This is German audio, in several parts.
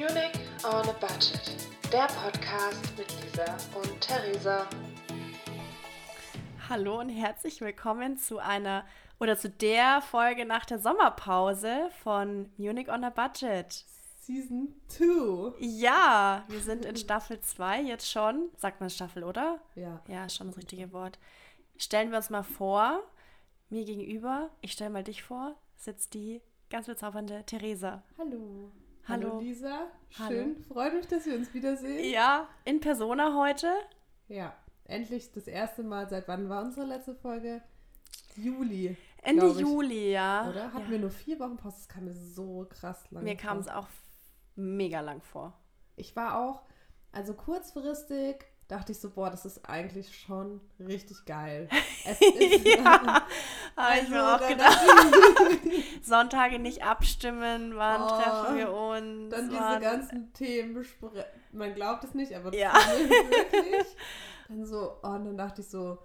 Munich on a Budget, der Podcast mit Lisa und Theresa. Hallo und herzlich willkommen zu einer oder zu der Folge nach der Sommerpause von Munich on a Budget. Season 2. Ja, wir sind in Staffel 2 jetzt schon. Sagt man Staffel, oder? Ja. Ja, ist schon das richtige Wort. Stellen wir uns mal vor, mir gegenüber, ich stelle mal dich vor, sitzt die ganz bezaubernde Theresa. Hallo. Hallo. Lisa. Hallo. Schön. Freut mich, dass wir uns wiedersehen. Ja, in Persona heute. Ja. Endlich das erste Mal. Seit wann war unsere letzte Folge? Juli. Ende. Juli, ja. Oder? Hatten ja. wir nur vier Wochen Pause? Das kam mir so krass lang Mir kam es auch mega lang vor. Ich war auch, also kurzfristig dachte ich so, boah, das ist eigentlich schon richtig geil. Es ist, ja, habe ich Also, mir auch dann gedacht. Sonntage nicht abstimmen, wann Oh, treffen wir uns? Dann diese wann- ganzen Themen besprechen. Man glaubt es nicht, aber das Ja. wirklich. Dann so, oh, und dann dachte ich so,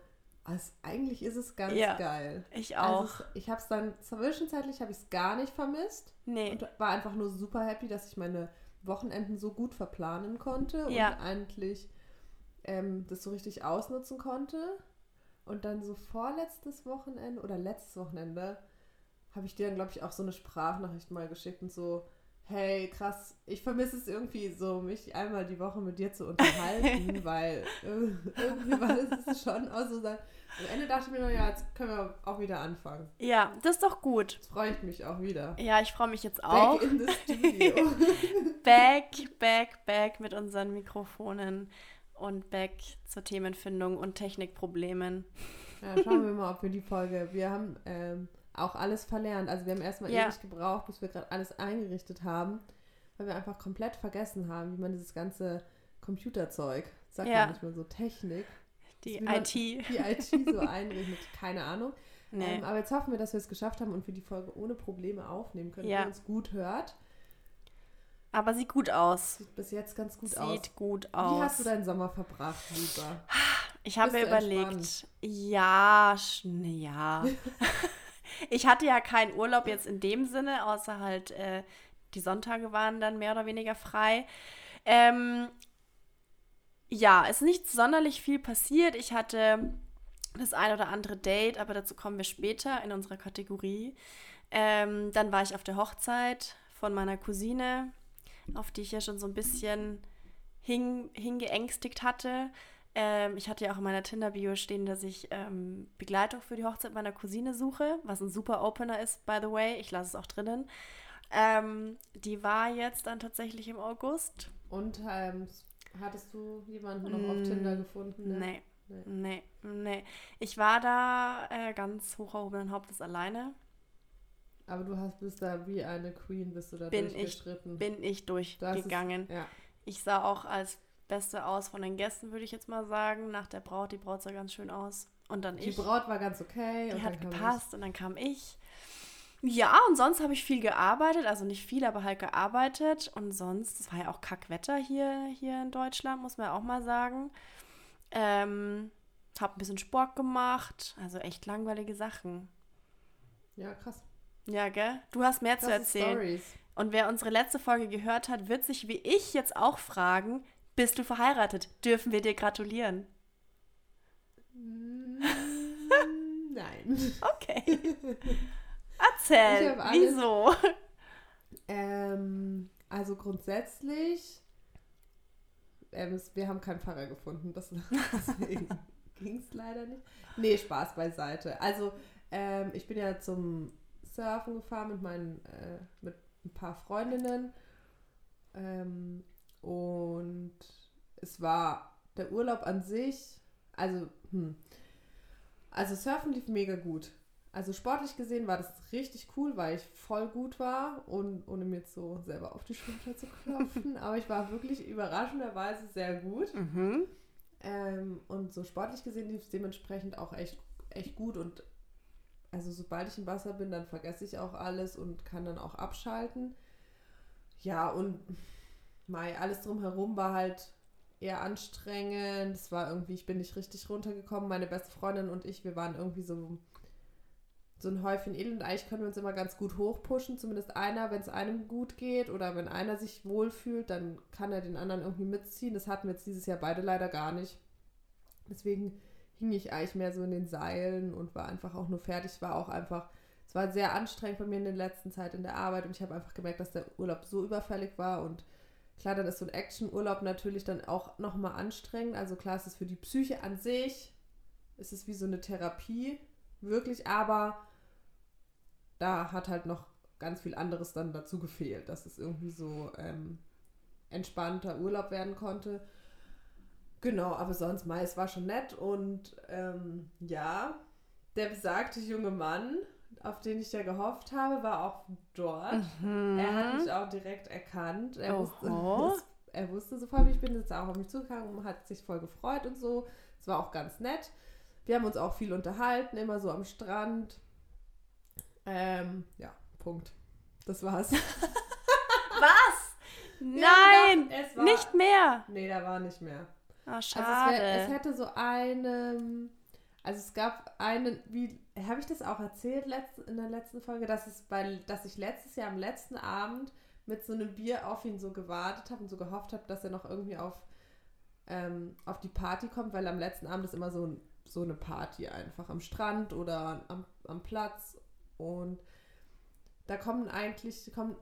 also eigentlich ist es ganz Ja, geil. Ich auch. Also es, ich habe es dann zwischenzeitlich habe ich es gar nicht vermisst nee. und war einfach nur super happy, dass ich meine Wochenenden so gut verplanen konnte Ja. und eigentlich ähm, das so richtig ausnutzen konnte. Und dann so vorletztes Wochenende oder letztes Wochenende habe ich dir dann, glaube ich, auch so eine Sprachnachricht mal geschickt und so, hey, krass, ich vermisse es irgendwie so, mich einmal die Woche mit dir zu unterhalten, weil äh, irgendwie war das schon auch so sein. Am Ende dachte ich mir nur, ja, jetzt können wir auch wieder anfangen. Ja, das ist doch gut. Jetzt freue ich mich auch wieder. Ja, ich freue mich jetzt auch. Back in the studio. Back, back, back mit unseren Mikrofonen und back zur Themenfindung und Technikproblemen. Ja, schauen wir mal, ob wir die Folge. Wir haben ähm, auch alles verlernt. Also wir haben erstmal Ja. ewig gebraucht, bis wir gerade alles eingerichtet haben, weil wir einfach komplett vergessen haben, wie man dieses ganze Computerzeug, sagt Ja. man nicht mehr so, Technik, Die IT. die IT so einrichtet. Keine Ahnung. Nee. Ähm, aber jetzt hoffen wir, dass wir es geschafft haben und wir die Folge ohne Probleme aufnehmen können, Ja. wenn ihr uns gut hört. Aber sieht gut aus. Sieht bis jetzt ganz gut Sieht aus. gut Wie hast du aus. deinen Sommer verbracht, Lisa? Ich habe mir überlegt, entspannt? ja, ja. ich hatte ja keinen Urlaub jetzt in dem Sinne, außer halt äh, die Sonntage waren dann mehr oder weniger frei. Ähm, ja, ist nicht sonderlich viel passiert. Ich hatte das ein oder andere Date, aber dazu kommen wir später in unserer Kategorie. Ähm, dann war ich auf der Hochzeit von meiner Cousine, auf die ich ja schon so ein bisschen hing, hingeängstigt hatte. Ähm, ich hatte ja auch in meiner Tinder-Bio stehen, dass ich ähm, Begleitung für die Hochzeit meiner Cousine suche, was ein super Opener ist, by the way. Ich lasse es auch drinnen. Ähm, die war jetzt dann tatsächlich im August. Und ähm, hattest du jemanden noch auf Tinder gefunden? ne? Nee, Nee. nee, nee. Ich war da äh, ganz hoch erhobenen Hauptes alleine. Aber du hast, bist da wie eine Queen, bist du da Bin ich- durchgestritten. Bin ich hast es- durchgegangen. Ja. Ich sah auch als Beste aus von den Gästen, würde ich jetzt mal sagen. Nach der Braut, die Braut sah ganz schön aus. Und dann Die ich. Braut war ganz okay. Die und hat gepasst und dann kam ich. Ja, und sonst habe ich viel gearbeitet, also nicht viel, aber halt gearbeitet. Und sonst, es war ja auch Kackwetter hier, hier in Deutschland, muss man ja auch mal sagen. Ähm, hab ein bisschen Sport gemacht, also echt langweilige Sachen. Ja, krass. Ja, gell? Du hast mehr zu Krasse erzählen. Stories. Und wer unsere letzte Folge gehört hat, wird sich wie ich jetzt auch fragen, bist du verheiratet? Dürfen wir dir gratulieren? Mm, Nein. Okay. Erzähl, wieso? ähm, also grundsätzlich, ähm, wir haben keinen Pfarrer gefunden. Das, deswegen ging es leider nicht. Nee, Spaß beiseite. Also, ähm, ich bin ja zum Surfen gefahren mit meinen, äh, mit ein paar Freundinnen. Ähm, und es war der Urlaub an sich, also, hm, also Surfen lief mega gut. Also sportlich gesehen war das richtig cool, weil ich voll gut war und ohne mir jetzt so selber auf die Schulter zu klopfen. aber ich war wirklich überraschenderweise sehr gut. Mhm. Ähm, und so sportlich gesehen lief es dementsprechend auch echt, echt gut. Und also sobald ich im Wasser bin, dann vergesse ich auch alles und kann dann auch abschalten. Ja, und Mai, alles drumherum war halt eher anstrengend. Es war irgendwie, ich bin nicht richtig runtergekommen. Meine beste Freundin und ich, wir waren irgendwie so so ein Häufchen Elend. Eigentlich können wir uns immer ganz gut hochpushen, zumindest einer, wenn es einem gut geht oder wenn einer sich wohlfühlt, dann kann er den anderen irgendwie mitziehen. Das hatten wir jetzt dieses Jahr beide leider gar nicht. Deswegen hing ich eigentlich mehr so in den Seilen und war einfach auch nur fertig. Es war auch einfach, es war sehr anstrengend bei mir in der letzten Zeit in der Arbeit und ich habe einfach gemerkt, dass der Urlaub so überfällig war und klar, dann ist so ein Action-Urlaub natürlich dann auch nochmal anstrengend. Also klar, ist es für die Psyche an sich, ist es wie so eine Therapie, wirklich, aber da hat halt noch ganz viel anderes dann dazu gefehlt, dass es irgendwie so ähm, entspannter Urlaub werden konnte. Genau, aber sonst, Mai, es war schon nett und ähm, ja, der besagte junge Mann, auf den ich ja gehofft habe, war auch dort. Mhm. Er hat mich auch direkt erkannt. Er, wusste, er wusste sofort, wie ich bin, ist auch auf mich zugegangen und hat sich voll gefreut und so. Es war auch ganz nett. Wir haben uns auch viel unterhalten, immer so am Strand. Ähm, ja, Punkt. Das war's. Was? Nein, es war- nicht mehr. Nee, da war nicht mehr. Ah, Also schade. es, wär, es hätte so eine, also es gab einen, wie habe ich das auch erzählt letzt, in der letzten Folge, dass es bei, dass ich letztes Jahr am letzten Abend mit so einem Bier auf ihn so gewartet habe und so gehofft habe, dass er noch irgendwie auf, ähm, auf die Party kommt, weil am letzten Abend ist immer so, ein- so eine Party einfach am Strand oder am, am Platz und da kommen eigentlich, kommen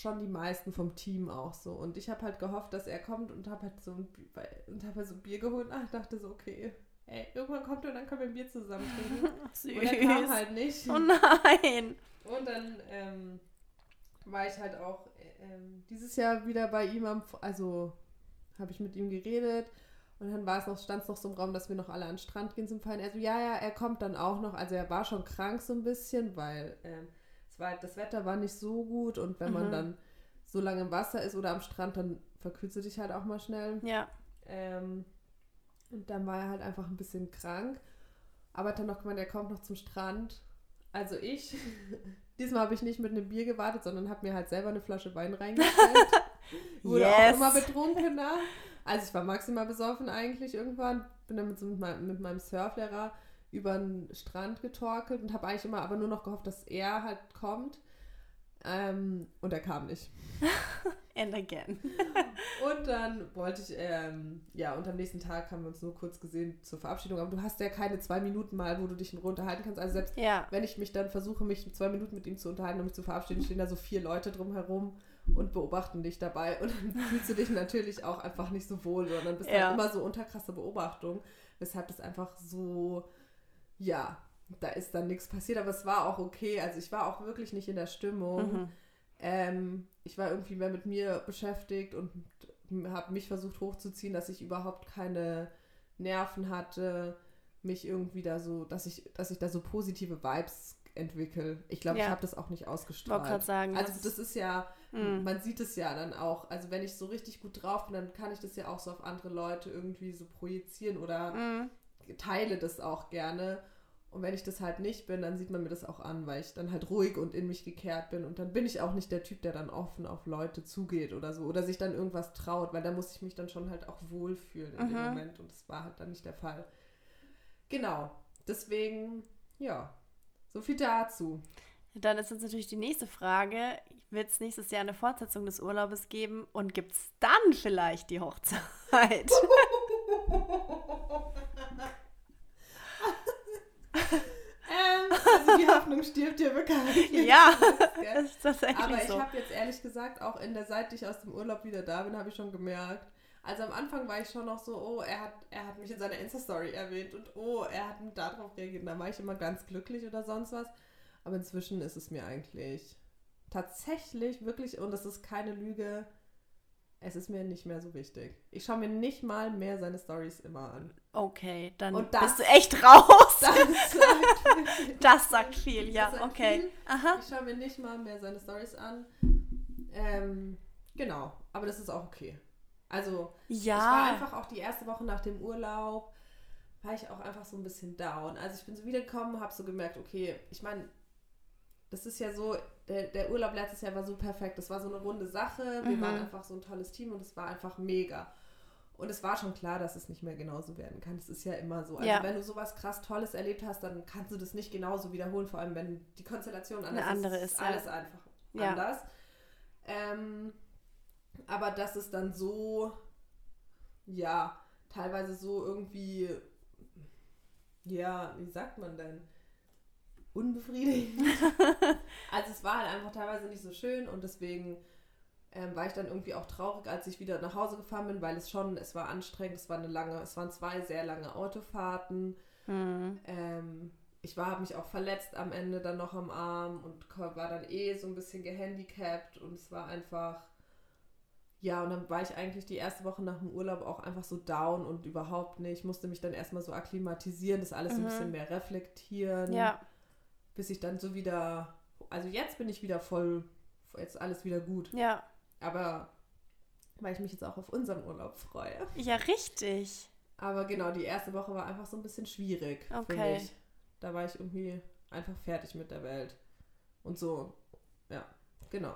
schon die meisten vom Team auch so. Und ich habe halt gehofft, dass er kommt und habe halt so ein, Bi- bei- und habe halt so ein Bier geholt und ach, dachte so, okay, ey, irgendwann kommt er und dann können wir ein Bier zusammen trinken. Süß. Und er kam halt nicht. Oh nein. Und dann ähm, war ich halt auch äh, ähm, dieses Jahr wieder bei ihm am, also habe ich mit ihm geredet und dann war es noch, stand es noch so im Raum, dass wir noch alle an den Strand gehen zum Feiern. Er so, ja, ja, er kommt dann auch noch. Also er war schon krank so ein bisschen, weil ähm, es war, das Wetter war nicht so gut und wenn man Mhm. dann so lange im Wasser ist oder am Strand, dann verkühlst du dich halt auch mal schnell. Ja. Ähm, und dann war er halt einfach ein bisschen krank. Aber hat dann noch gemeint, er kommt noch zum Strand. Also ich, diesmal habe ich nicht mit einem Bier gewartet, sondern habe mir halt selber eine Flasche Wein reingestellt. Wurde auch Yes. immer betrunkener. Also ich war maximal besoffen eigentlich irgendwann. Bin dann mit, so mit, meinem, mit meinem Surflehrer über den Strand getorkelt und habe eigentlich immer aber nur noch gehofft, dass er halt kommt. Ähm, und er kam nicht. And again. Und dann wollte ich, ähm, ja, und am nächsten Tag haben wir uns nur kurz gesehen zur Verabschiedung. Aber du hast ja keine zwei Minuten mal, wo du dich in Ruhe unterhalten kannst. Also selbst Ja. wenn ich mich dann versuche, mich zwei Minuten mit ihm zu unterhalten und mich zu verabschieden, stehen da so vier Leute drumherum und beobachten dich dabei. Und dann fühlst du dich natürlich auch einfach nicht so wohl, sondern bist Ja. halt immer so unter krasser Beobachtung. Weshalb das einfach so, ja, da ist dann nichts passiert. Aber es war auch okay. Also ich war auch wirklich nicht in der Stimmung. Mhm. Ähm, ich war irgendwie mehr mit mir beschäftigt und habe mich versucht hochzuziehen, dass ich überhaupt keine Nerven hatte, mich irgendwie da so, dass ich, dass ich da so positive Vibes entwickle. Ich glaube, ich Ja. habe das auch nicht Ich wollte ausgestrahlt. gerade sagen. Also das ist ja, Mm. man sieht es ja dann auch. Also wenn ich so richtig gut drauf bin, dann kann ich das ja auch so auf andere Leute irgendwie so projizieren oder Mm. teile das auch gerne. Und wenn ich das halt nicht bin, dann sieht man mir das auch an, weil ich dann halt ruhig und in mich gekehrt bin. Und dann bin ich auch nicht der Typ, der dann offen auf Leute zugeht oder so. Oder sich dann irgendwas traut, weil da muss ich mich dann schon halt auch wohlfühlen in dem Mhm. Moment. Und das war halt dann nicht der Fall. Genau. Deswegen, ja. So viel dazu. Dann ist jetzt natürlich die nächste Frage. Wird es nächstes Jahr eine Fortsetzung des Urlaubes geben und gibt es dann vielleicht die Hochzeit? ähm, also die Hoffnung stirbt ja bekanntlich. ja, Gell? das ist tatsächlich Aber ich so. habe jetzt ehrlich gesagt, auch in der Zeit, die ich aus dem Urlaub wieder da bin, habe ich schon gemerkt. Also am Anfang war ich schon noch so, oh, er hat, er hat mich in seiner Insta-Story erwähnt und oh, er hat darauf reagiert. Da war ich immer ganz glücklich oder sonst was. Aber inzwischen ist es mir eigentlich tatsächlich wirklich, und das ist keine Lüge, es ist mir nicht mehr so wichtig. Ich schaue mir nicht mal mehr seine Stories immer an. Okay, dann Und das- bist du echt raus. Das sagt, Das sagt viel, ja, sagt okay. viel. Aha. Ich schaue mir nicht mal mehr seine Stories an. Ähm, genau, aber das ist auch okay. Also, ich war Ja. einfach auch die erste Woche nach dem Urlaub, war ich auch einfach so ein bisschen down. Also ich bin so wiedergekommen, habe so gemerkt, okay, ich meine, das ist ja so, der, der Urlaub letztes Jahr war so perfekt. Das war so eine runde Sache. Wir Mhm. waren einfach so ein tolles Team und es war einfach mega. Und es war schon klar, dass es nicht mehr genauso werden kann. Das ist ja immer so. Also Ja. wenn du sowas krass Tolles erlebt hast, dann kannst du das nicht genauso wiederholen, vor allem wenn die Konstellation anders andere ist. ist, ja. alles einfach Ja. anders. Ähm, aber dass es dann so, ja, teilweise so irgendwie, ja, wie sagt man denn? Unbefriedigend. also es war halt einfach teilweise nicht so schön und deswegen ähm, war ich dann irgendwie auch traurig, als ich wieder nach Hause gefahren bin, weil es schon, es war anstrengend, es war eine lange, es waren zwei sehr lange Autofahrten. Hm. Ähm, ich war, habe mich auch verletzt am Ende dann noch am Arm und war dann eh so ein bisschen gehandicapt und es war einfach, ja, und dann war ich eigentlich die erste Woche nach dem Urlaub auch einfach so down und überhaupt nicht, musste mich dann erstmal so akklimatisieren, das alles so ein Mhm. bisschen mehr reflektieren, Ja, bis ich dann so wieder, also jetzt bin ich wieder voll, jetzt alles wieder gut, ja. aber weil ich mich jetzt auch auf unseren Urlaub freue. Ja, richtig. Aber genau, die erste Woche war einfach so ein bisschen schwierig für Okay. mich. Da war ich irgendwie einfach fertig mit der Welt. Und so, ja, genau.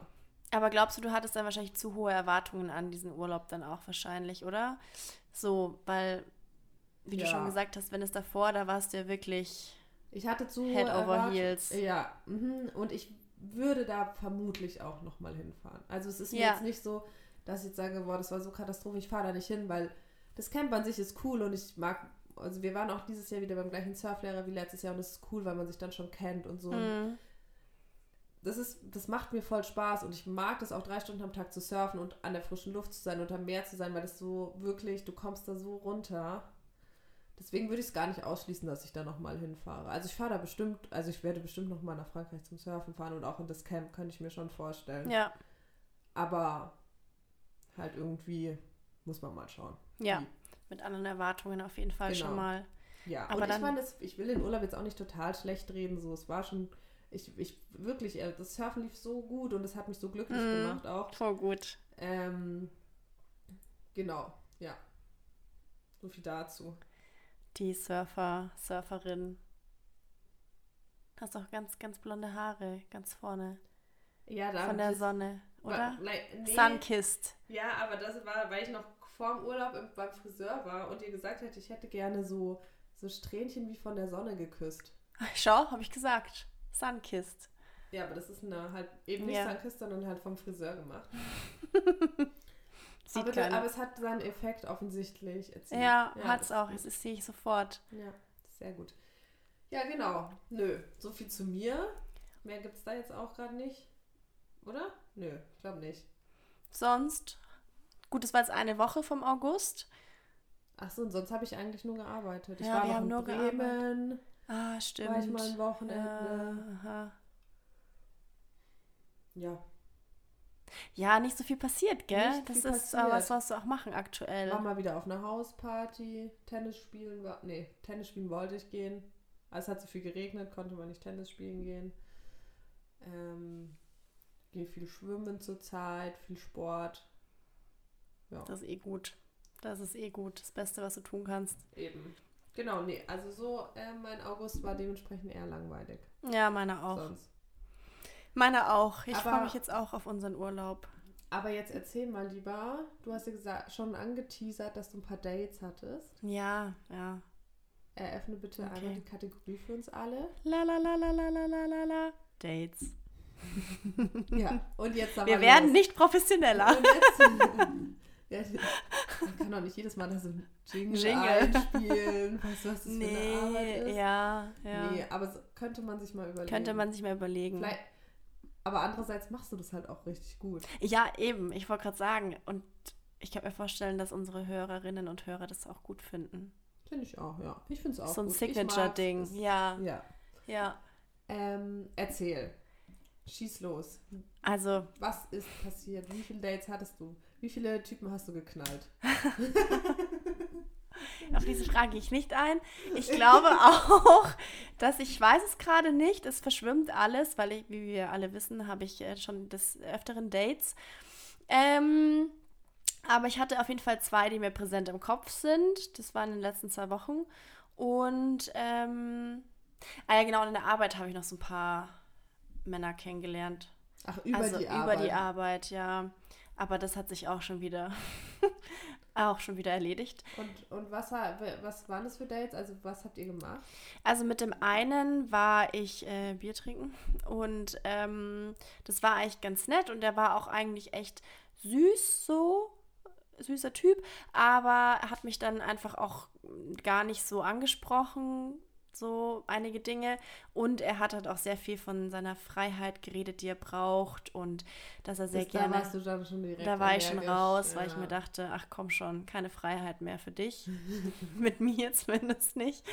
Aber glaubst du, du hattest dann wahrscheinlich zu hohe Erwartungen an diesen Urlaub dann auch wahrscheinlich, oder? So, weil, wie du Ja. schon gesagt hast, wenn es davor, da warst du ja wirklich Ich hatte zu Head over erwartet- heels. Ja, mhm. und ich würde da vermutlich auch nochmal hinfahren. Also es ist mir Ja. jetzt nicht so, dass ich jetzt sage, boah, das war so Katastrophe, ich fahre da nicht hin, weil das Camp an sich ist cool und ich mag, also wir waren auch dieses Jahr wieder beim gleichen Surflehrer wie letztes Jahr und es ist cool, weil man sich dann schon kennt und so. Mhm. das ist, das macht mir voll Spaß und ich mag das auch drei Stunden am Tag zu surfen und an der frischen Luft zu sein und am Meer zu sein, weil das so wirklich, du kommst da so runter. Deswegen würde ich es gar nicht ausschließen, dass ich da nochmal hinfahre. Also ich fahre da bestimmt, also ich werde bestimmt nochmal nach Frankreich zum Surfen fahren und auch in das Camp könnte ich mir schon vorstellen. Ja, Aber halt irgendwie muss man mal schauen. ja. Wie. Mit anderen Erwartungen auf jeden Fall Genau. schon mal. Ja, Aber und ich es, ich will den Urlaub jetzt auch nicht total schlecht reden, so, es war schon, ich, ich, wirklich, äh, das Surfen lief so gut und es hat mich so glücklich Mhm. gemacht auch. Voll gut. Ähm, genau, ja. So viel dazu. Die Surfer, Surferin. Hast auch ganz, ganz blonde Haare, ganz vorne. Ja, da Von der Sonne, war- oder? nee, Sunkissed. Ja, aber das war, weil ich noch vor dem Urlaub im, beim Friseur war und ihr gesagt hätte, ich hätte gerne so, so Strähnchen wie von der Sonne geküsst. Schau, habe ich gesagt. Sunkissed. Ja, aber das ist eine halt eben nicht Ja. Sunkist, sondern halt vom Friseur gemacht. Sieht aber, keiner. aber es hat seinen Effekt offensichtlich erzielt. Ja, hat's das auch. ist Das ist- sehe ich sofort. Ja, sehr gut. Ja, genau. Nö, so viel zu mir. Mehr gibt's da jetzt auch gerade nicht. Oder? Nö, ich glaube nicht. Sonst, gut, es war jetzt eine Woche vom August. Achso, und sonst habe ich eigentlich nur gearbeitet. Ich Ja, war wir noch haben in nur Bremen. Ah, stimmt. War ich mal ein Ja, Wochenende. aha. Ja, ja, nicht so viel passiert, gell? Nicht das ist, aber was passiert. sollst du auch machen aktuell? war mal wieder auf einer Hausparty. Tennis spielen war. Nee, Tennis spielen wollte ich gehen. Also es hat so viel geregnet, konnte man nicht Tennis spielen gehen. Ähm, gehe viel schwimmen zurzeit, viel Sport. Ja, Das ist eh gut. Das ist eh gut. Das Beste, was du tun kannst. eben. Genau, nee, also so, äh, mein August war dementsprechend eher langweilig. Ja, meine auch. Sonst. Meine auch. Ich freue mich jetzt auch auf unseren Urlaub. Aber jetzt erzähl mal lieber, du hast ja gesagt, schon angeteasert, dass du ein paar Dates hattest. Ja, ja. Eröffne bitte okay. einmal die Kategorie für uns alle. La la la la la la la la Dates. ja, und jetzt Wir werden nicht professioneller. Ja, man kann doch nicht jedes Mal das so Jingle, Jingle. einspielen. Weißt du, was das nee, für eine Arbeit ist? Ja, ja. Nee, aber so könnte man sich mal überlegen. Könnte man sich mal überlegen. Vielleicht, aber andererseits machst du das halt auch richtig gut. Ja, eben. Ich wollte gerade sagen. Und ich kann mir vorstellen, dass unsere Hörerinnen und Hörer das auch gut finden. Finde ich auch, ja. Ich finde es auch so ein gut. Signature-Ding. Ja, Ja. ja. Ähm, erzähl. Schieß los. Also, Was ist passiert? Wie viele Dates hattest du? Wie viele Typen hast du geknallt? auf diese Frage gehe ich nicht ein. Ich glaube auch, dass ich weiß es gerade nicht. Es verschwimmt alles, weil ich, wie wir alle wissen, habe ich äh, schon des Öfteren Dates. Ähm, aber ich hatte auf jeden Fall zwei, die mir präsent im Kopf sind. Das waren in den letzten zwei Wochen. Und, ähm, ah ja, genau, in der Arbeit habe ich noch so ein paar Männer kennengelernt. Ach, über also die über Arbeit. die Arbeit, ja. Aber das hat sich auch schon wieder Auch schon wieder erledigt. Und, und was, was waren das für Dates? Also was habt ihr gemacht? Also mit dem einen war ich äh, Bier trinken und ähm, das war eigentlich ganz nett und der war auch eigentlich echt süß so, süßer Typ, aber er hat mich dann einfach auch gar nicht so angesprochen, so einige Dinge und er hat halt auch sehr viel von seiner Freiheit geredet, die er braucht und dass er sehr Bis gerne... Da warst du dann schon direkt Da war ich schon raus, weil ich ja. mir dachte, ach komm schon, keine Freiheit mehr für dich. Mit mir zumindest nicht.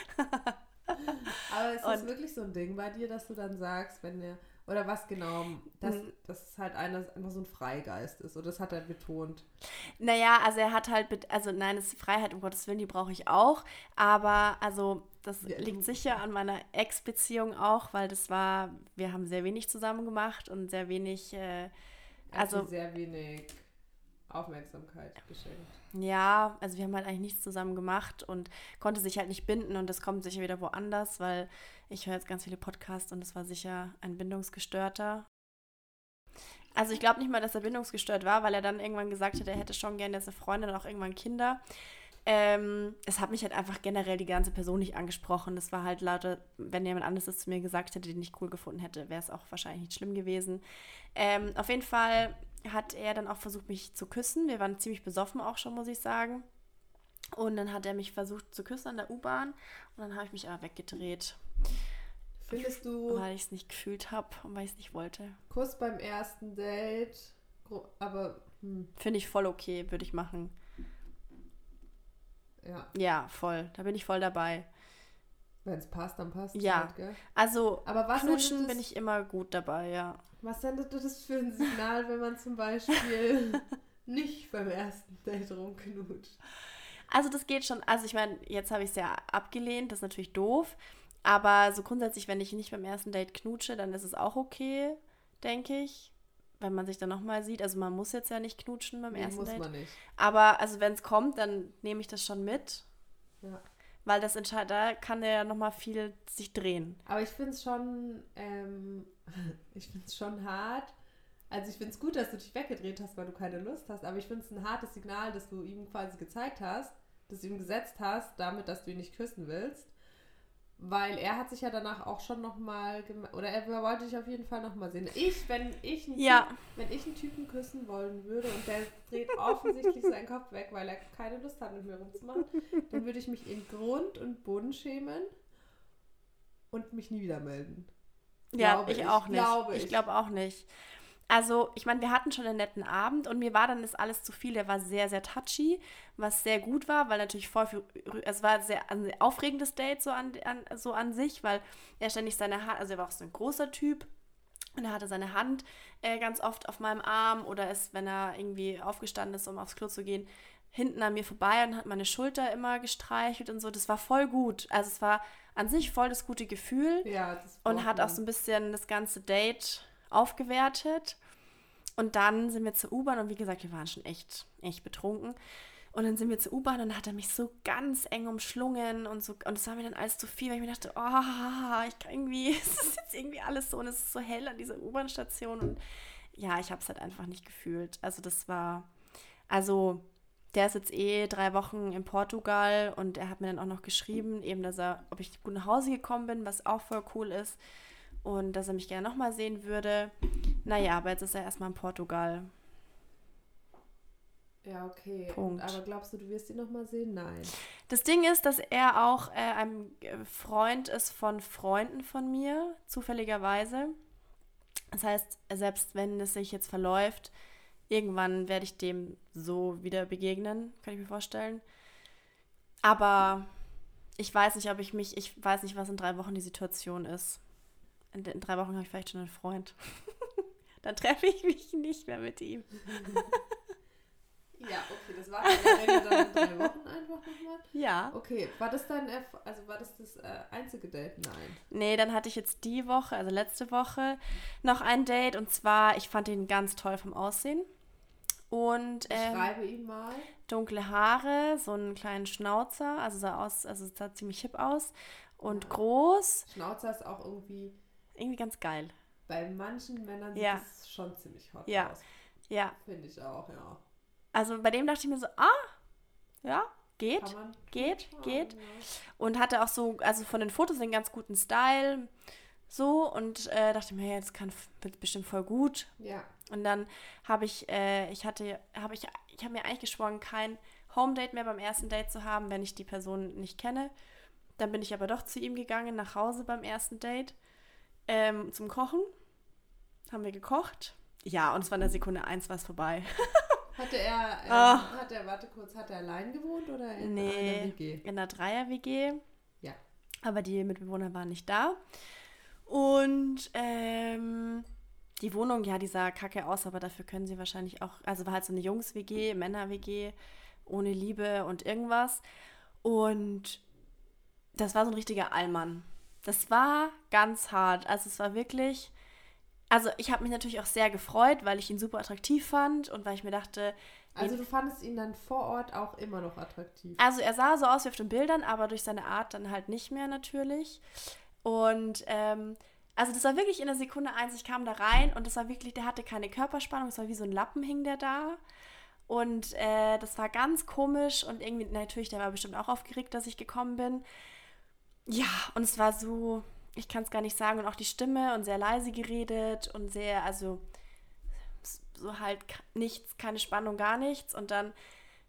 Aber ist das Und- wirklich so ein Ding bei dir, dass du dann sagst, wenn der, oder was genau, dass, Hm. dass es halt einer einfach so ein Freigeist ist, oder das hat er betont. Naja, also er hat halt, also nein, das ist Freiheit, um Gottes Willen, die brauche ich auch. Aber also das Ja, liegt sicher an meiner Ex-Beziehung auch, weil das war, wir haben sehr wenig zusammen gemacht und sehr wenig, äh, dir Also- sehr wenig Aufmerksamkeit geschenkt. ja, also wir haben halt eigentlich nichts zusammen gemacht und konnte sich halt nicht binden und das kommt sicher wieder woanders, weil ich höre jetzt ganz viele Podcasts und es war sicher ein Bindungsgestörter. Also ich glaube nicht mal, dass er bindungsgestört war, weil er dann irgendwann gesagt hat, er hätte schon gerne eine Freundin und auch irgendwann Kinder. Ähm, es hat mich halt einfach generell die ganze Person nicht angesprochen. Das war halt lauter, wenn jemand anderes das zu mir gesagt hätte, den ich cool gefunden hätte, wäre es auch wahrscheinlich nicht schlimm gewesen. Ähm, auf jeden Fall hat er dann auch versucht, mich zu küssen. Wir waren ziemlich besoffen auch schon, muss ich sagen. Und dann hat er mich versucht zu küssen an der U-Bahn und dann habe ich mich aber weggedreht, Findest du weil ich es nicht gefühlt habe und weil ich es nicht wollte. Kuss beim ersten Date, aber hm, Finde ich voll okay, würde ich machen. ja, Ja, voll. Da bin ich voll dabei. Wenn es passt, dann passt es Ja. halt, gell? Also, Aber was knutschen bin ich immer gut dabei, ja. Was sendet das für ein Signal, wenn man zum Beispiel nicht beim ersten Date rumknutscht? Also das geht schon. Also ich meine, jetzt habe ich es ja abgelehnt, das ist natürlich doof. Aber so grundsätzlich, wenn ich nicht beim ersten Date knutsche, dann ist es auch okay, denke ich. Wenn man sich dann nochmal sieht. Also man muss jetzt ja nicht knutschen beim Nee, ersten muss Date. man nicht. Aber also wenn es kommt, dann nehme ich das schon mit. Ja. Weil das entscheidet, da kann ja nochmal viel sich drehen. Aber ich finde es schon, ähm, ich finde schon hart. Also ich finde es gut, dass du dich weggedreht hast, weil du keine Lust hast. Aber ich finde es ein hartes Signal, dass du ihm quasi gezeigt hast, dass du ihm gesetzt hast, damit, dass du ihn nicht küssen willst. Weil er hat sich ja danach auch schon nochmal, oder er wollte dich auf jeden Fall nochmal sehen. Ich, wenn ich, einen Ja. Typ, wenn ich einen Typen küssen wollen würde und der dreht offensichtlich seinen Kopf weg, weil er keine Lust hat, mit mir rumzumachen, dann würde ich mich in Grund und Boden schämen und mich nie wieder melden. Ja, Glaube ich, ich, auch nicht. glaube ich ich. glaube auch nicht. Also, ich meine, wir hatten schon einen netten Abend und mir war dann das alles zu viel. Der war sehr, sehr touchy, was sehr gut war, weil natürlich voll viel, es war sehr, ein sehr aufregendes Date so an, an, so an sich, weil er ständig seine Hand, also er war auch so ein großer Typ und er hatte seine Hand äh, ganz oft auf meinem Arm oder ist, wenn er irgendwie aufgestanden ist, um aufs Klo zu gehen, hinten an mir vorbei und hat meine Schulter immer gestreichelt und so. Das war voll gut. Also es war an sich voll das gute Gefühl Ja, das und hat auch so ein bisschen das ganze Date aufgewertet. Und dann sind wir zur U-Bahn und wie gesagt, wir waren schon echt, echt betrunken. Und dann sind wir zur U-Bahn und dann hat er mich so ganz eng umschlungen und so. Und es war mir dann alles zu viel, weil ich mir dachte, oh, ich kann irgendwie, es ist jetzt irgendwie alles so und es ist so hell an dieser U-Bahn-Station. Und ja, ich habe es halt einfach nicht gefühlt. Also das war, also der ist jetzt eh drei Wochen in Portugal und er hat mir dann auch noch geschrieben, eben, dass er, ob ich gut nach Hause gekommen bin, was auch voll cool ist. Und dass er mich gerne nochmal sehen würde. Naja, aber jetzt ist er erstmal in Portugal. Ja, okay. Punkt. Aber glaubst du, du wirst ihn nochmal sehen? Nein. Das Ding ist, dass er auch äh, ein äh, Freund ist von Freunden von mir, zufälligerweise. Das heißt, selbst wenn es sich jetzt verläuft, irgendwann werde ich dem so wieder begegnen, kann ich mir vorstellen. Aber ich weiß nicht, ob ich mich, ich weiß nicht, was in drei Wochen die Situation ist. In, in drei Wochen habe ich vielleicht schon einen Freund. Dann treffe ich mich nicht mehr mit ihm. Ja, okay, das war dann dann in drei Wochen einfach nochmal. Ja. Okay, war das dein, also war das das äh, einzige Date? Nein. Nee, dann hatte ich jetzt die Woche, also letzte Woche, noch ein Date. Und zwar, ich fand ihn ganz toll vom Aussehen. Und Ich ähm, schreibe ihm mal. dunkle Haare, so einen kleinen Schnauzer, also sah aus, also sah ziemlich hip aus. Und Ja. groß, Schnauzer ist auch irgendwie, irgendwie ganz geil. bei manchen Männern sieht Ja. das schon ziemlich hot Ja. aus. Ja, Finde ich auch, ja. also bei dem dachte ich mir so, ah, ja, geht, geht, schauen, geht. ja. Und hatte auch so, also von den Fotos einen ganz guten Style, so und äh, dachte mir, das kann wird bestimmt voll gut. Ja. Und dann habe ich, äh, ich hatte, habe ich, ich habe mir eigentlich geschworen, kein Home Date mehr beim ersten Date zu haben, wenn ich die Person nicht kenne. Dann bin ich aber doch zu ihm gegangen, nach Hause beim ersten Date, ähm, zum Kochen. Haben wir gekocht. Ja, und es war in der Sekunde eins war es vorbei. Hatte er, ähm, Ah. hat er, warte kurz, hat er allein gewohnt oder in Nee. einer WG? In der Dreier-WG. Ja. Aber die Mitbewohner waren nicht da. Und ähm, die Wohnung, ja, die sah kacke aus, aber dafür können sie wahrscheinlich auch, also war halt so eine Jungs-WG, Männer-WG, ohne Liebe und irgendwas. Und das war so ein richtiger Allmann. Das war ganz hart. Also es war wirklich, also ich habe mich natürlich auch sehr gefreut, weil ich ihn super attraktiv fand und weil ich mir dachte, Also du fandest ihn dann vor Ort auch immer noch attraktiv. also er sah so aus wie auf den Bildern, aber durch seine Art dann halt nicht mehr natürlich. Und ähm, also das war wirklich in der Sekunde eins, ich kam da rein und das war wirklich, der hatte keine Körperspannung, es war wie so ein Lappen hing der da. Und äh, das war ganz komisch und irgendwie, natürlich, der war bestimmt auch aufgeregt, dass ich gekommen bin. Ja, und es war so, ich kann es gar nicht sagen, und auch die Stimme und sehr leise geredet und sehr, also so halt nichts, keine Spannung, gar nichts. Und dann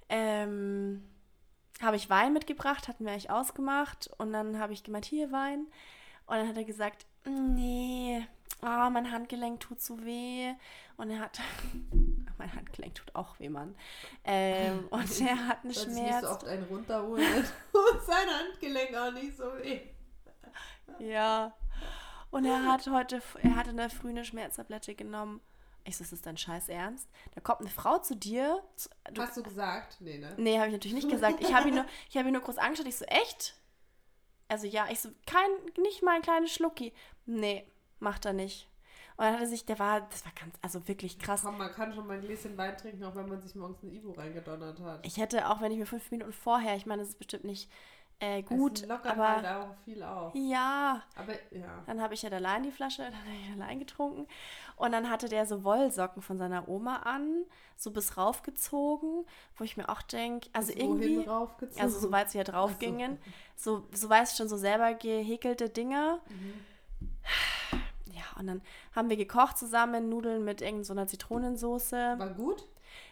ähm, habe ich Wein mitgebracht, hatten wir eigentlich ausgemacht. Und dann habe ich gemeint, hier Wein. Und dann hat er gesagt, nee, ah, mein Handgelenk tut so weh. Und er hat, mein Handgelenk tut auch weh, Mann. Ähm, und er hat einen ich nicht Schmerz. so oft einen runterholen und sein Handgelenk auch nicht so weh. Ja. Und er hat heute, er hat in der Früh eine Schmerztablette genommen. Ich so, ist das dein Scheiß Ernst? Da kommt eine Frau zu dir. Du, Hast du gesagt? Nee, ne? nee, habe ich natürlich nicht gesagt. Ich habe ihn, nur- ich hab ihn nur kurz angeschaut. Ich so, echt? Also ja, ich so, kein, nicht mal ein kleines Schlucki. Nee, macht er nicht. Und dann hat er sich, der war, das war ganz, also wirklich krass. Komm, man kann schon mal ein Gläschen Wein trinken, auch wenn man sich morgens ein Ivo reingedonnert hat. Ich hätte, auch wenn ich mir fünf Minuten vorher, ich meine, das ist bestimmt nicht äh, gut, es lockert aber halt auch viel auf. ja, Aber ja. Dann habe ich ja allein die Flasche, dann habe ich allein getrunken. Und dann hatte der so Wollsocken von seiner Oma an, so bis raufgezogen, wo ich mir auch denke, also Bis irgendwie, raufgezogen? also soweit sie ja drauf Ach so. gingen, so, so weiß ich schon, so selber gehäkelte Dinger. Mhm. Ja, und dann haben wir gekocht zusammen, Nudeln mit irgendeiner so einer Zitronensoße. War gut?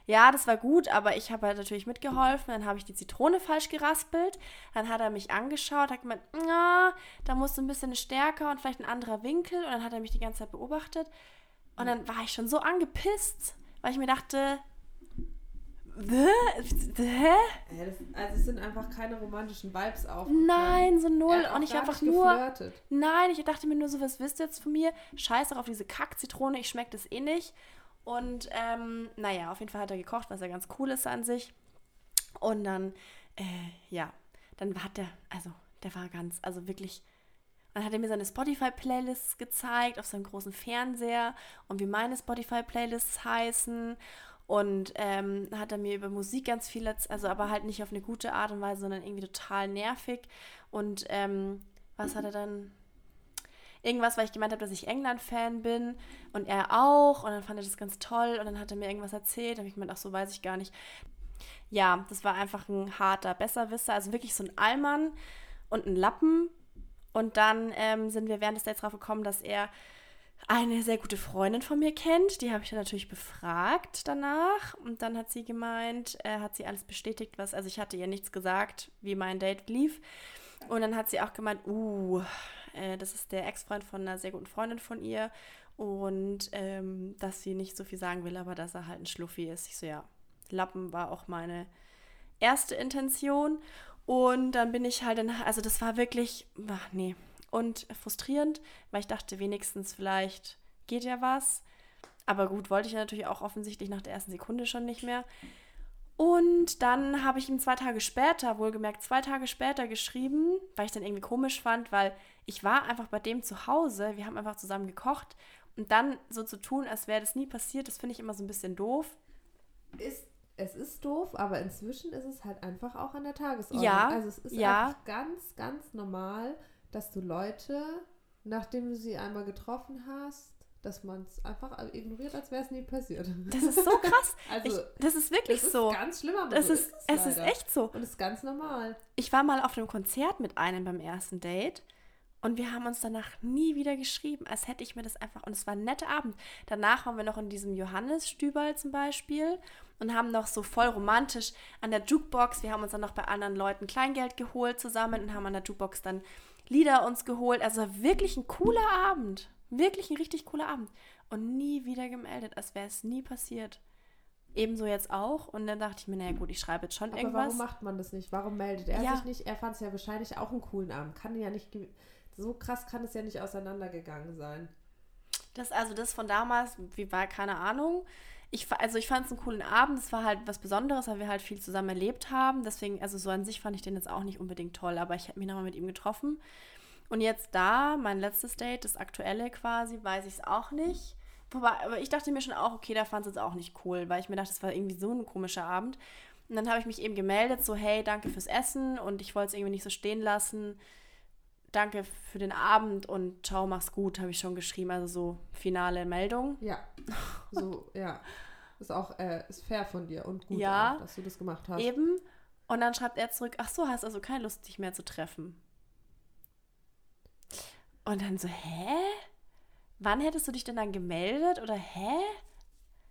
Ja, das war gut, aber ich habe halt natürlich mitgeholfen. Dann habe ich die Zitrone falsch geraspelt. Dann hat er mich angeschaut, hat gemeint, na, da musst du ein bisschen stärker und vielleicht ein anderer Winkel. Und dann hat er mich die ganze Zeit beobachtet. Und dann war ich schon so angepisst, weil ich mir dachte, hä? Also es sind einfach keine romantischen Vibes auf. Nein, so Er null. Und ich einfach nur, geflirtet. Nein, ich dachte mir nur so, was wisst ihr jetzt von mir? Scheiß doch auf diese Kack-Zitrone, ich schmecke das eh nicht. Und ähm, naja, auf jeden Fall hat er gekocht, was ja ganz cool ist an sich. Und dann, äh, ja, dann hat der, also der war ganz, also wirklich, dann hat er mir seine Spotify-Playlists gezeigt auf seinem großen Fernseher und wie meine Spotify-Playlists heißen. Und ähm, hat er mir über Musik ganz viel, also aber halt nicht auf eine gute Art und Weise, sondern irgendwie total nervig. Und ähm, was hat er dann? Irgendwas, weil ich gemeint habe, dass ich England-Fan bin und er auch. Und dann fand er das ganz toll und dann hat er mir irgendwas erzählt. Da habe ich gemeint, ach so, weiß ich gar nicht. Ja, das war einfach ein harter Besserwisser. Also wirklich so ein Allmann und ein Lappen. Und dann ähm, sind wir während des Dates drauf gekommen, dass er eine sehr gute Freundin von mir kennt. Die habe ich dann natürlich befragt danach. Und dann hat sie gemeint, äh, hat sie alles bestätigt, was, also ich hatte ihr nichts gesagt, wie mein Date lief. Und dann hat sie auch gemeint, uh, äh, das ist der Ex-Freund von einer sehr guten Freundin von ihr. Und ähm, dass sie nicht so viel sagen will, aber dass er halt ein Schluffi ist. Ich so, ja, Lappen war auch meine erste Intention. Und dann bin ich halt, in, also das war wirklich, ach nee, und frustrierend, weil ich dachte, wenigstens vielleicht geht ja was. Aber gut, wollte ich ja natürlich auch offensichtlich nach der ersten Sekunde schon nicht mehr. Und dann habe ich ihm zwei Tage später, wohlgemerkt zwei Tage später geschrieben, weil ich dann irgendwie komisch fand, weil ich war einfach bei dem zu Hause, wir haben einfach zusammen gekocht und dann so zu tun, als wäre das nie passiert, das finde ich immer so ein bisschen doof. Ist, es ist doof, aber inzwischen ist es halt einfach auch an der Tagesordnung. Ja, Also es ist ja. einfach ganz, ganz normal, dass du Leute, nachdem du sie einmal getroffen hast, dass man es einfach ignoriert, als wäre es nie passiert. Das ist so krass. Also, ich, das ist wirklich das ist so. ganz schlimm, aber Das so ist, ist es, es ist echt so. Und es ist ganz normal. Ich war mal auf einem Konzert mit einem beim ersten Date und wir haben uns danach nie wieder geschrieben, als hätte ich mir das einfach. Und es war ein netter Abend. Danach waren wir noch in diesem Johannes-Stüberl zum Beispiel und haben noch so voll romantisch an der Jukebox. Wir haben uns dann noch bei anderen Leuten Kleingeld geholt zusammen und haben an der Jukebox dann Lieder uns geholt. Also wirklich ein cooler Abend. Wirklich ein richtig cooler Abend. Und nie wieder gemeldet, als wäre es nie passiert. Ebenso jetzt auch. Und dann dachte ich mir, naja gut, ich schreibe jetzt schon Aber irgendwas. warum macht man das nicht? Warum meldet er Ja. sich nicht? Er fand es ja wahrscheinlich auch einen coolen Abend. Kann ja nicht. So krass kann es ja nicht auseinandergegangen sein. Das, also das von damals, wie war, keine Ahnung. Ich, also ich fand es einen coolen Abend. Es war halt was Besonderes, weil wir halt viel zusammen erlebt haben. Deswegen, also so an sich fand ich den jetzt auch nicht unbedingt toll, aber ich habe mich nochmal mit ihm getroffen. Und jetzt da, mein letztes Date, das aktuelle quasi, weiß ich es auch nicht. Wobei, aber ich dachte mir schon auch, okay, da fand es jetzt auch nicht cool, weil ich mir dachte, das war irgendwie so ein komischer Abend. Und dann habe ich mich eben gemeldet, so, hey, danke fürs Essen und ich wollte es irgendwie nicht so stehen lassen. Danke für den Abend und ciao, mach's gut, habe ich schon geschrieben. Also so finale Meldung. Ja. So, ja. Ist auch äh, ist fair von dir und gut, Ja. auch, dass du das gemacht hast. Eben. Und dann schreibt er zurück, ach so, hast also keine Lust, dich mehr zu treffen. Und dann so, hä? Wann hättest du dich denn dann gemeldet? Oder hä?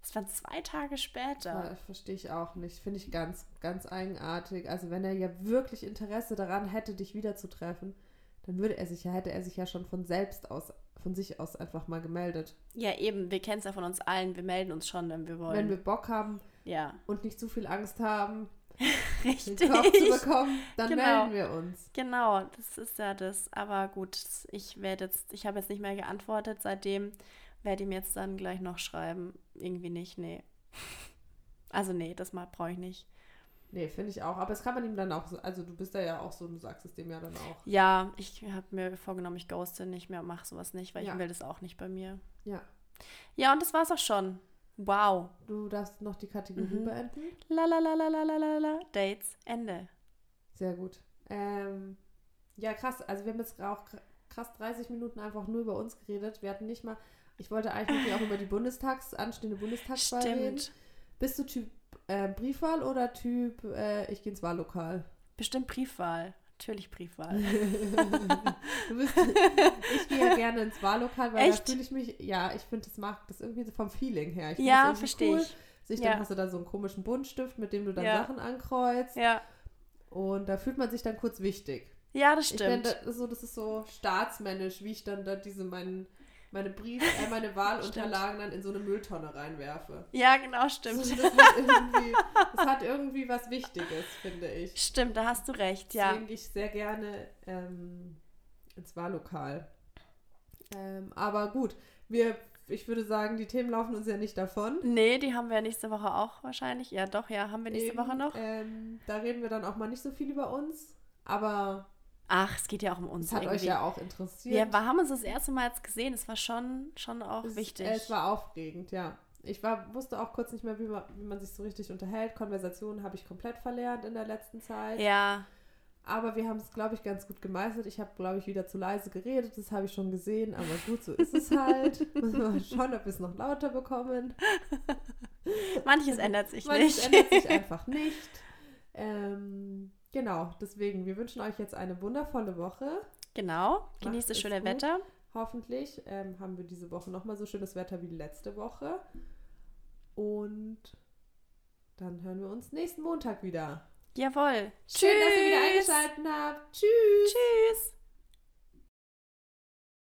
Es waren zwei Tage später. Ja, verstehe ich auch nicht. Finde ich ganz, ganz eigenartig. Also wenn er ja wirklich Interesse daran hätte, dich wiederzutreffen, dann würde er sich ja, hätte er sich ja schon von selbst aus, von sich aus einfach mal gemeldet. Ja, eben, wir kennen es ja von uns allen, wir melden uns schon, wenn wir wollen. Wenn wir Bock haben ja, und nicht zu viel Angst haben, den richtig. Kopf zu bekommen, dann Genau. melden wir uns. Genau, das ist ja das. Aber gut, ich werde jetzt, ich habe jetzt nicht mehr geantwortet. Seitdem werde ich ihm jetzt dann gleich noch schreiben. Irgendwie nicht, nee. Also nee, das mal brauche ich nicht. Nee, finde ich auch. Aber das kann man ihm dann auch, so- also du bist da ja auch so, du sagst es dem ja dann auch. Ja, ich habe mir vorgenommen, ich ghoste nicht mehr, mache sowas nicht, weil Ja. ich will das auch nicht bei mir. Ja. Ja, und das war's auch schon. Wow. Du darfst noch die Kategorie Mhm. beenden. La la la la la la la la. Dates. Ende. Sehr gut. Ähm, ja, krass. Also wir haben jetzt auch kr- krass 30 Minuten einfach nur über uns geredet. Wir hatten nicht mal, ich wollte eigentlich auch über die Bundestags, anstehende Bundestagswahl reden. Stimmt. Bist du Typ äh, Briefwahl oder Typ äh, ich gehe ins Wahllokal? Bestimmt Briefwahl. Natürlich Briefwahl. Bist, ich gehe ja gerne ins Wahllokal, weil Echt? da fühle ich mich, ja, ich finde, das mag das irgendwie so vom Feeling her. Ich ja, verstehe cool. ich. Sich, Ja. Dann hast du da so einen komischen Buntstift, mit dem du dann Ja. Sachen ankreuzt. Ja. Und da fühlt man sich dann kurz wichtig. Ja, das Ich stimmt. finde, das, ist so, das ist so staatsmännisch, wie ich dann da diese meinen meine Brief, äh, meine Wahlunterlagen dann in so eine Mülltonne reinwerfe. ja, genau, stimmt. So, das, irgendwie, das hat irgendwie was Wichtiges, finde ich. Stimmt, da hast du recht, ja. Deswegen gehe ich sehr gerne ähm, ins Wahllokal. Ähm, aber gut, wir, ich würde sagen, die Themen laufen uns ja nicht davon. Nee, die haben wir nächste Woche auch wahrscheinlich. Ja, doch, ja, haben wir nächste Eben, Woche noch. Ähm, da reden wir dann auch mal nicht so viel über uns. Aber Ach, es geht ja auch um uns. es hat euch irgendwie. ja auch interessiert. Wir wir haben uns das erste Mal jetzt gesehen. Es war schon, schon auch Es- wichtig. äh, Es war aufregend, ja. Ich war, wusste auch kurz nicht mehr, wie man, wie man sich so richtig unterhält. Konversationen habe ich komplett verlernt in der letzten Zeit. ja, Aber wir haben es, glaube ich, ganz gut gemeistert. Ich habe, glaube ich, wieder zu leise geredet. Das habe ich schon gesehen. Aber gut, so ist es halt. Müssen wir mal schauen, ob wir es noch lauter bekommen. manches ändert sich Manches nicht. ändert sich einfach nicht. Ähm, genau, deswegen, wir wünschen euch jetzt eine wundervolle Woche. genau, genießt das schöne gut. Wetter. Hoffentlich ähm, haben wir diese Woche nochmal so schönes Wetter wie letzte Woche. Und dann hören wir uns nächsten Montag wieder. Jawohl. Schön, dass ihr wieder eingeschaltet habt. Tschüss. Tschüss.